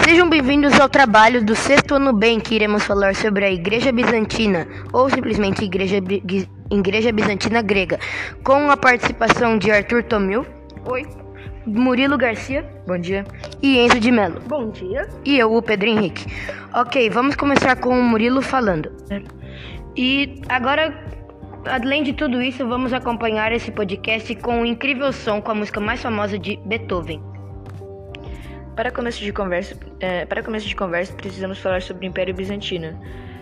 Sejam bem-vindos ao trabalho do sexto ano bem, que iremos falar sobre a Igreja Bizantina, ou simplesmente Igreja, Igreja Bizantina Grega, com a participação de Arthur Tomil. Oi. Murilo Garcia. Bom dia. E Enzo de Mello. Bom dia. E eu, o Pedro Henrique. Ok, vamos começar com o Murilo falando. E agora, além de tudo isso, vamos acompanhar esse podcast com um incrível som com a música mais famosa de Beethoven. Para começo de conversa, é, para começo de conversa, precisamos falar sobre o Império Bizantino.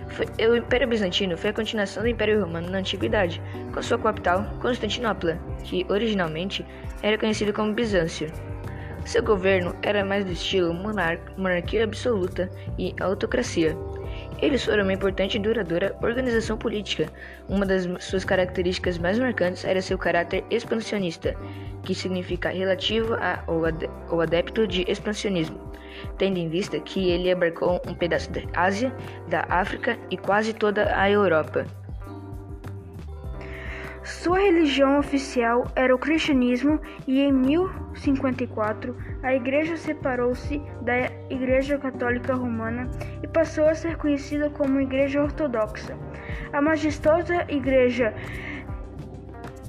Foi, o Império Bizantino foi a continuação do Império Romano na Antiguidade, com sua capital, Constantinopla, que originalmente era conhecido como Bizâncio. Seu governo era mais do estilo monar monarquia absoluta e autocracia. Eles foram uma importante e duradoura organização política. Uma das suas características mais marcantes era seu caráter expansionista, que significa relativo a, ou, ad, ou adepto de expansionismo, tendo em vista que ele abarcou um pedaço da Ásia, da África e quase toda a Europa. Sua religião oficial era o cristianismo e em 1054 a igreja separou-se da Igreja Católica Romana e passou a ser conhecida como Igreja Ortodoxa. A majestosa Igreja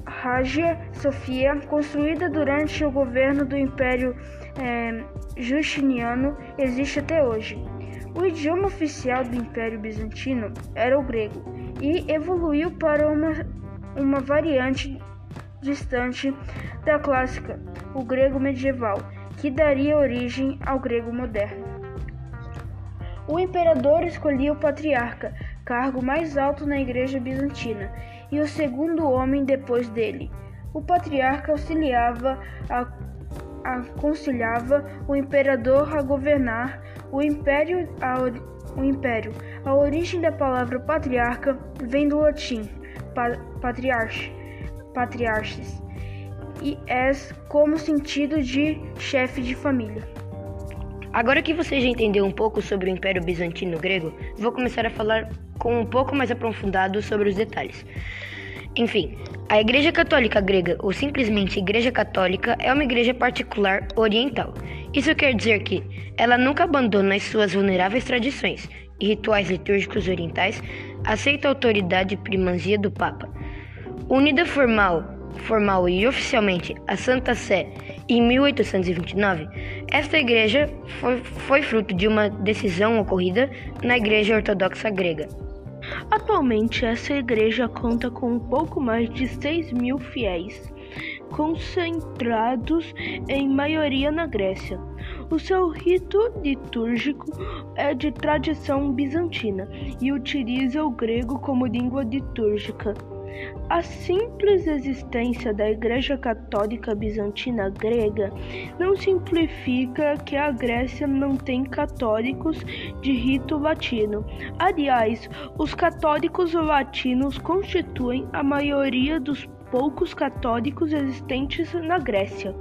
Hagia Sophia, construída durante o governo do Império é, Justiniano, existe até hoje. O idioma oficial do Império Bizantino era o grego e evoluiu para uma, uma variante distante da clássica, o grego medieval, que daria origem ao grego moderno. O imperador escolhia o patriarca, cargo mais alto na Igreja Bizantina, e o segundo homem depois dele. O patriarca auxiliava aconselhava o imperador a governar o império, a, o império. A origem da palavra patriarca vem do latim pa, patriarche, patriarches, e é como sentido de chefe de família. Agora que você já entendeu um pouco sobre o Império Bizantino grego, vou começar a falar com um pouco mais aprofundado sobre os detalhes. Enfim, a Igreja Católica Grega, ou simplesmente Igreja Católica, é uma igreja particular oriental. Isso quer dizer que ela nunca abandona as suas vulneráveis tradições e rituais litúrgicos orientais, aceita a autoridade e primazia do Papa. Unida formal, formal e oficialmente à Santa Sé em 1829, esta igreja foi, foi fruto de uma decisão ocorrida na Igreja Ortodoxa Grega. Atualmente, essa igreja conta com um pouco mais de 6 mil fiéis, concentrados em maioria na Grécia. O seu rito litúrgico é de tradição bizantina e utiliza o grego como língua litúrgica. A simples existência da Igreja Católica Bizantina Grega não simplifica que a Grécia não tem católicos de rito latino. Aliás, os católicos latinos constituem a maioria dos poucos católicos existentes na Grécia.